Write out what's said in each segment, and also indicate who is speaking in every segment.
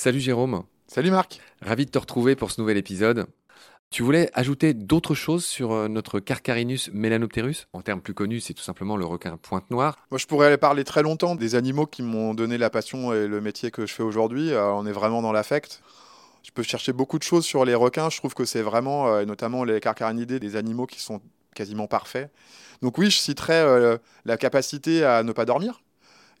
Speaker 1: Salut Jérôme.
Speaker 2: Salut Marc.
Speaker 1: Ravi de te retrouver pour ce nouvel épisode. Tu voulais ajouter d'autres choses sur euh, notre Carcarinus melanopterus? En termes plus connus, c'est tout simplement le requin pointe noire.
Speaker 2: Moi, je pourrais parler très longtemps des animaux qui m'ont donné la passion et le métier que je fais aujourd'hui. Euh, on est vraiment dans l'affect. Je peux chercher beaucoup de choses sur les requins. Je trouve que c'est vraiment, euh, notamment les carcarinidés, des animaux qui sont quasiment parfaits. Donc oui, je citerai la capacité à ne pas dormir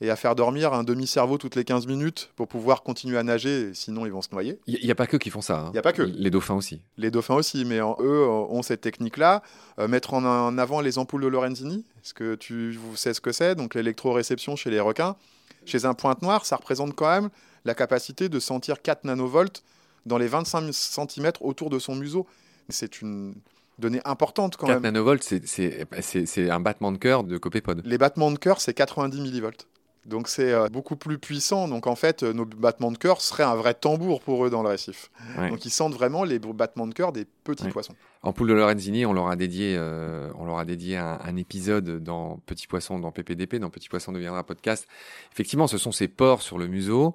Speaker 2: et à faire dormir un demi-cerveau toutes les 15 minutes pour pouvoir continuer à nager, sinon ils vont se noyer.
Speaker 1: Il n'y a, pas que qui font ça.
Speaker 2: Il n'y a pas que.
Speaker 1: Les dauphins aussi.
Speaker 2: Les dauphins aussi, mais eux ont cette technique-là. Euh, mettre en, avant les ampoules de Lorenzini, est-ce que tu sais ce que c'est? Donc l'électroréception chez les requins. Chez un pointe noire, ça représente quand même la capacité de sentir 4 nanovolts dans les 25 cm autour de son museau. C'est une donnée importante quand
Speaker 1: 4
Speaker 2: même.
Speaker 1: 4 nanovolts, c'est un battement de cœur de copépode.
Speaker 2: Les battements de cœur, c'est 90 millivolts. Donc c'est euh, beaucoup plus puissant. Donc en fait, euh, nos battements de cœur seraient un vrai tambour pour eux dans le récif. Donc ils sentent vraiment les battements de cœur des petits poissons.
Speaker 1: En poule de Lorenzini, on leur a dédié, euh, on leur a dédié un, épisode dans Petit Poisson, dans PPDP, dans Petit Poisson deviendra podcast. Effectivement, ce sont ces pores sur le museau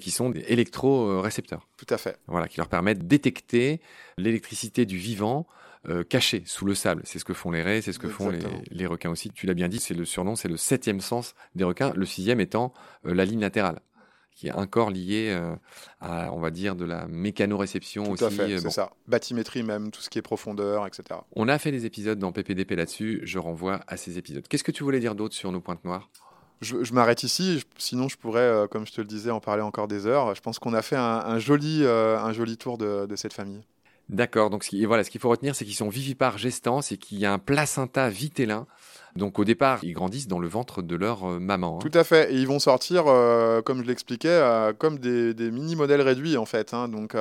Speaker 1: qui sont des électrorécepteurs.
Speaker 2: Tout à fait.
Speaker 1: Voilà, qui leur permettent de détecter l'électricité du vivant euh, caché sous le sable. C'est ce que font les raies, c'est ce que font les, requins aussi. Tu l'as bien dit, c'est le surnom, c'est le septième sens des requins, le sixième étant euh, la ligne latérale qui est un corps lié euh, à, on va dire, de la mécanoréception aussi.
Speaker 2: Tout à fait, c'est ça. Bathymétrie même, tout ce qui est profondeur, etc.
Speaker 1: On a fait des épisodes dans PPDP là-dessus, je renvoie à ces épisodes. Qu'est-ce que tu voulais dire d'autre sur nos pointes noires?
Speaker 2: Je, m'arrête ici, sinon je pourrais, comme je te le disais, en parler encore des heures. Je pense qu'on a fait un, joli, un joli tour de cette famille.
Speaker 1: D'accord. Donc, ce voilà, ce qu'il faut retenir, c'est qu'ils sont vivipares gestants et qu'il y a un placenta vitellin. Donc, au départ, ils grandissent dans le ventre de leur euh, maman.
Speaker 2: Hein. Tout à fait. Et ils vont sortir, euh, comme je l'expliquais, euh, comme des, mini-modèles réduits, en fait. Hein. Donc.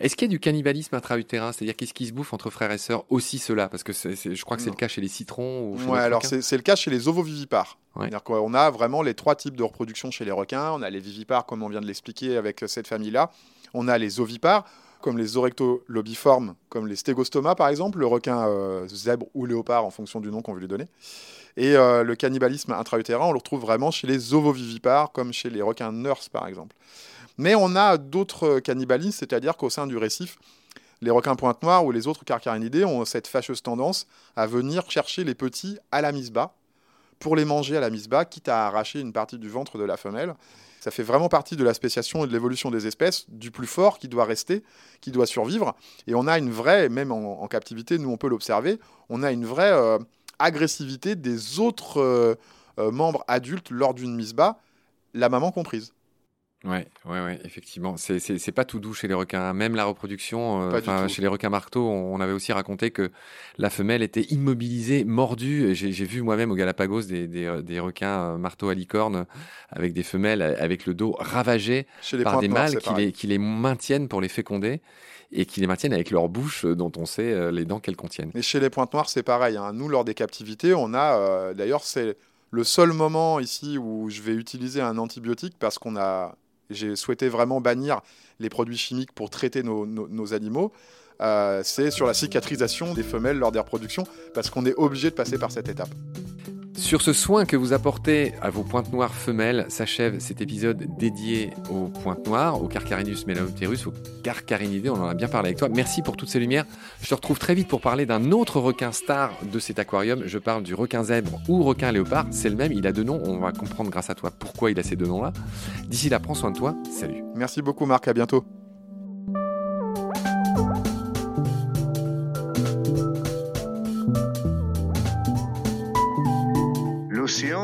Speaker 1: Est-ce qu'il y a du cannibalisme intra-utérin? C'est-à-dire qu'est-ce qui se bouffe entre frères et sœurs aussi cela? Parce que je crois que c'est le cas chez les citrons ou
Speaker 2: Ouais, alors c'est le cas chez les ovovivipares. Ouais. On a vraiment les trois types de reproduction chez les requins. On a les vivipares, comme on vient de l'expliquer avec cette famille-là. On a les ovipares comme les orectolobiformes, comme les stégostomas par exemple, le requin euh, zèbre ou léopard en fonction du nom qu'on veut lui donner. Et euh, le cannibalisme intra-utérin, on le retrouve vraiment chez les ovovivipares, comme chez les requins nurse par exemple. Mais on a d'autres cannibalismes, c'est-à-dire qu'au sein du récif, les requins pointe noire ou les autres carcarinidés ont cette fâcheuse tendance à venir chercher les petits à la mise bas pour les manger à la mise bas, quitte à arracher une partie du ventre de la femelle. Ça fait vraiment partie de la spéciation et de l'évolution des espèces, du plus fort qui doit rester, qui doit survivre. Et on a une vraie, même en, captivité, nous on peut l'observer, on a une vraie euh, agressivité des autres euh, euh, membres adultes lors d'une mise bas, la maman comprise.
Speaker 1: Ouais, ouais, ouais, effectivement. C'est pas tout doux chez les requins. Même la reproduction, euh, chez les requins marteaux, on, avait aussi raconté que la femelle était immobilisée, mordue. J'ai vu moi-même au Galapagos des, des, euh, requins euh, marteaux à licorne avec des femelles avec le dos ravagé par des mâles qui les, qui les maintiennent pour les féconder et qui les maintiennent avec leur bouche dont on sait les dents qu'elles contiennent.
Speaker 2: Mais chez les pointes noires, c'est pareil. Hein. Nous, lors des captivités, on a, d'ailleurs, c'est le seul moment ici où je vais utiliser un antibiotique parce qu'on a j'ai souhaité vraiment bannir les produits chimiques pour traiter nos, animaux. Euh, c'est sur la cicatrisation des femelles lors des reproductions, parce qu'on est obligé de passer par cette étape.
Speaker 1: Sur ce soin que vous apportez à vos pointes noires femelles, s'achève cet épisode dédié aux pointes noires, aux Carcarinus melanopterus, aux Carcarinidés. On en a bien parlé avec toi. Merci pour toutes ces lumières. Je te retrouve très vite pour parler d'un autre requin star de cet aquarium. Je parle du requin zèbre ou requin léopard. C'est le même, il a deux noms. On va comprendre grâce à toi pourquoi il a ces deux noms-là. D'ici là, prends soin de toi. Salut.
Speaker 2: Merci beaucoup, Marc. À bientôt.